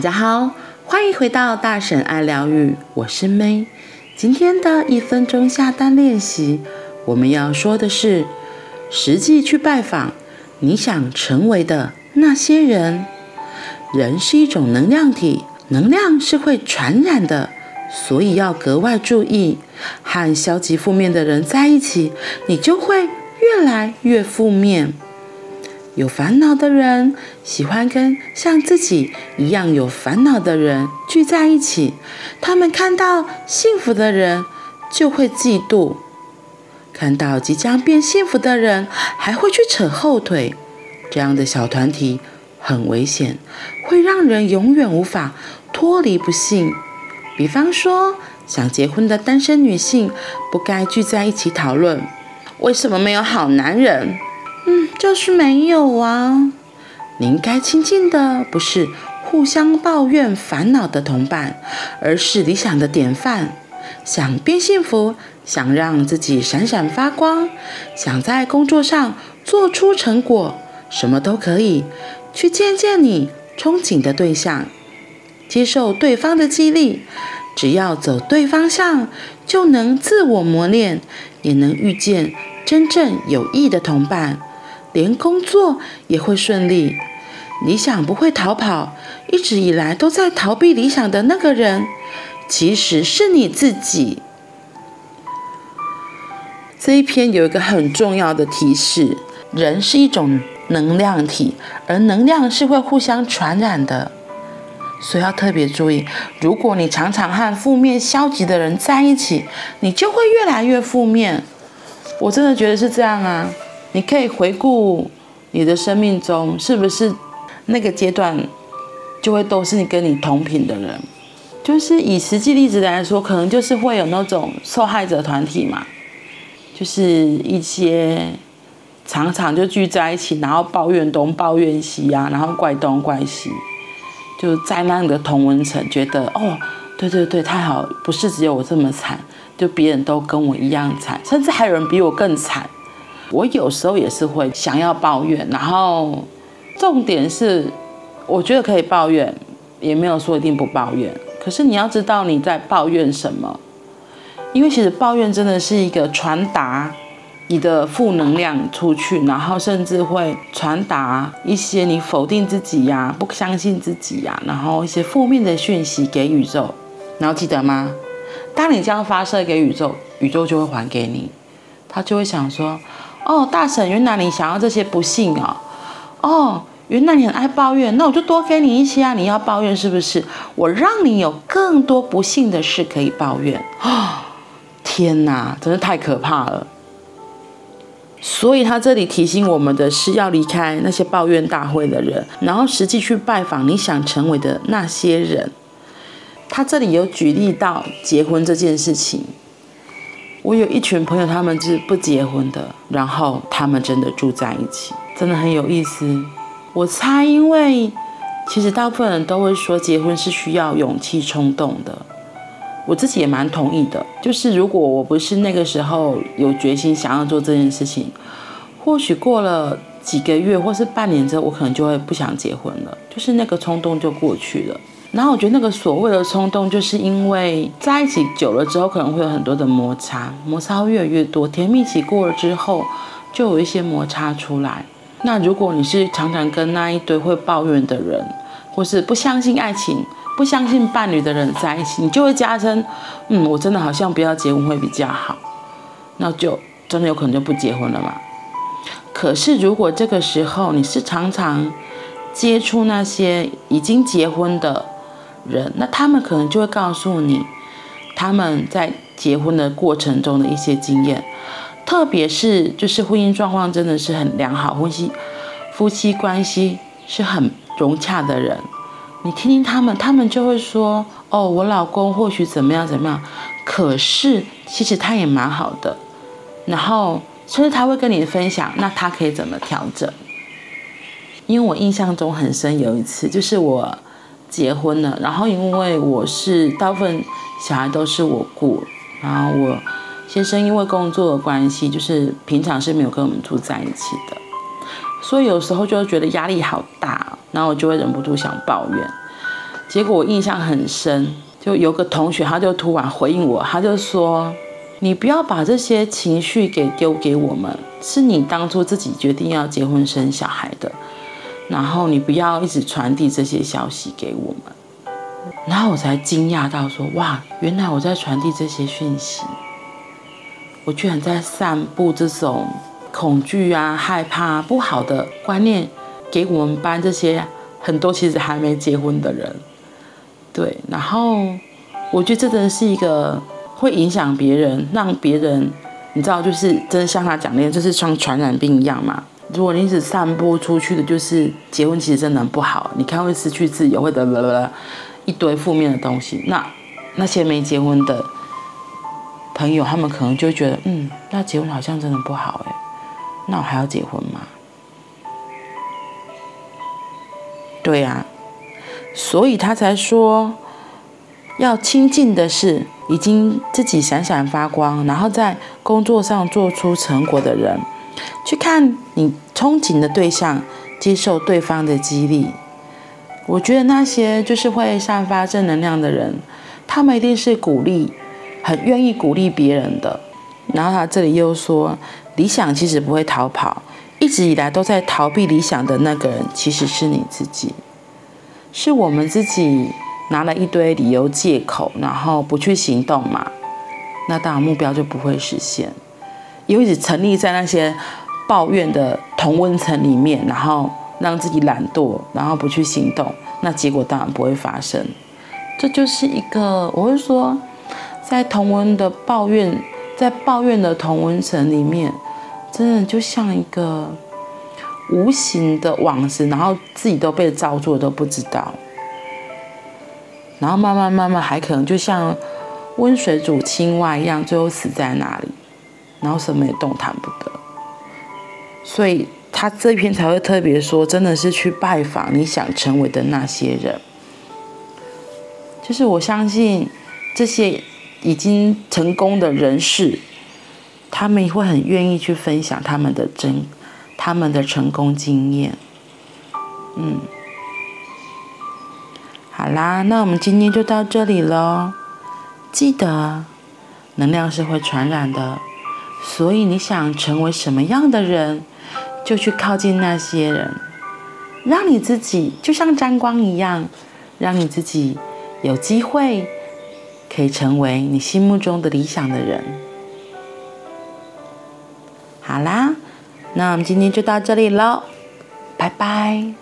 大家好，欢迎回到大婶爱疗愈，我是 May。今天的一分钟下单练习，我们要说的是，实际去拜访你想成为的那些人。人是一种能量体，能量是会传染的，所以要格外注意。和消极负面的人在一起，你就会越来越负面。有烦恼的人喜欢跟像自己一样有烦恼的人聚在一起，他们看到幸福的人就会嫉妒，看到即将变幸福的人还会去扯后腿。这样的小团体很危险，会让人永远无法脱离不幸。比方说，想结婚的单身女性不该聚在一起讨论为什么没有好男人。嗯，就是没有啊。你应该亲近的不是互相抱怨烦恼的同伴，而是理想的典范。想变幸福，想让自己闪闪发光，想在工作上做出成果，什么都可以。去见见你憧憬的对象，接受对方的激励。只要走对方向，就能自我磨练，也能遇见真正有益的同伴。连工作也会顺利，理想不会逃跑。一直以来都在逃避理想的那个人，其实是你自己。这一篇有一个很重要的提示：人是一种能量体，而能量是会互相传染的，所以要特别注意。如果你常常和负面、消极的人在一起，你就会越来越负面。我真的觉得是这样啊。你可以回顾你的生命中，是不是那个阶段就会都是你跟你同频的人？就是以实际例子来说，可能就是会有那种受害者团体嘛，就是一些常常就聚在一起，然后抱怨东抱怨西啊，然后怪东怪西，就在那个同温层觉得哦，对对对，太好，不是只有我这么惨，就别人都跟我一样惨，甚至还有人比我更惨。我有时候也是会想要抱怨，然后重点是，我觉得可以抱怨，也没有说一定不抱怨。可是你要知道你在抱怨什么，因为其实抱怨真的是一个传达你的负能量出去，然后甚至会传达一些你否定自己呀、不相信自己呀，然后一些负面的讯息给宇宙。然后记得吗？当你这样发射给宇宙，宇宙就会还给你，他就会想说。哦，大婶，原来你想要这些不幸哦。哦，原来你很爱抱怨，那我就多给你一些啊。你要抱怨是不是？我让你有更多不幸的事可以抱怨。哦，天哪，真是太可怕了。所以他这里提醒我们的是要离开那些抱怨大会的人，然后实际去拜访你想成为的那些人。他这里有举例到结婚这件事情。我有一群朋友，他们是不结婚的，然后他们真的住在一起，真的很有意思。我猜，因为其实大部分人都会说结婚是需要勇气冲动的，我自己也蛮同意的。就是如果我不是那个时候有决心想要做这件事情，或许过了几个月或是半年之后，我可能就会不想结婚了，就是那个冲动就过去了。然后我觉得那个所谓的冲动，就是因为在一起久了之后，可能会有很多的摩擦，摩擦会越来越多。甜蜜期过了之后，就有一些摩擦出来。那如果你是常常跟那一堆会抱怨的人，或是不相信爱情、不相信伴侣的人在一起，你就会加深，嗯，我真的好像不要结婚会比较好。那就真的有可能就不结婚了嘛。可是如果这个时候你是常常接触那些已经结婚的，人，那他们可能就会告诉你，他们在结婚的过程中的一些经验，特别是就是婚姻状况真的是很良好，婚姻夫妻关系是很融洽的人，你听听他们，他们就会说，哦，我老公或许怎么样怎么样，可是其实他也蛮好的，然后甚至他会跟你分享，那他可以怎么调整？因为我印象中很深，有一次就是我。结婚了，然后因为我是大部分小孩都是我顾，然后我先生因为工作的关系，就是平常是没有跟我们住在一起的，所以有时候就会觉得压力好大，然后我就会忍不住想抱怨。结果我印象很深，就有个同学他就突然回应我，他就说：“你不要把这些情绪给丢给我们，是你当初自己决定要结婚生小孩的，然后你不要一直传递这些消息给我们。”然后我才惊讶到说：“哇，原来我在传递这些讯息，我居然在散布这种。”恐惧啊，害怕不好的观念给我们班这些很多其实还没结婚的人，对，然后我觉得这真的是一个会影响别人，让别人你知道，就是真的像他讲的，就是像传染病一样嘛。如果你一直散播出去的，就是结婚其实真的很不好，你看会失去自由，会得了了一堆负面的东西。那那些没结婚的朋友，他们可能就会觉得，嗯，那结婚好像真的不好哎。那我还要结婚吗？对呀，所以他才说，要亲近的是已经自己闪闪发光，然后在工作上做出成果的人，去看你憧憬的对象，接受对方的激励。我觉得那些就是会散发正能量的人，他们一定是鼓励，很愿意鼓励别人的。然后他这里又说。理想其实不会逃跑，一直以来都在逃避理想的那个人，其实是你自己，是我们自己拿了一堆理由借口，然后不去行动嘛，那当然目标就不会实现，因为一直沉溺在那些抱怨的同温层里面，然后让自己懒惰，然后不去行动，那结果当然不会发生。这就是一个，我会说，在同温的抱怨，在抱怨的同温层里面。真的就像一个无形的网子，然后自己都被罩住都不知道，然后慢慢慢慢还可能就像温水煮青蛙一样，最后死在那里，然后什么也动弹不得。所以他这篇才会特别说，真的是去拜访你想成为的那些人，就是我相信这些已经成功的人士。他们也会很愿意去分享他们的真，他们的成功经验。嗯，好啦，那我们今天就到这里喽。记得，能量是会传染的，所以你想成为什么样的人，就去靠近那些人，让你自己就像沾光一样，让你自己有机会可以成为你心目中的理想的人。好啦，那我们今天就到这里喽，拜拜。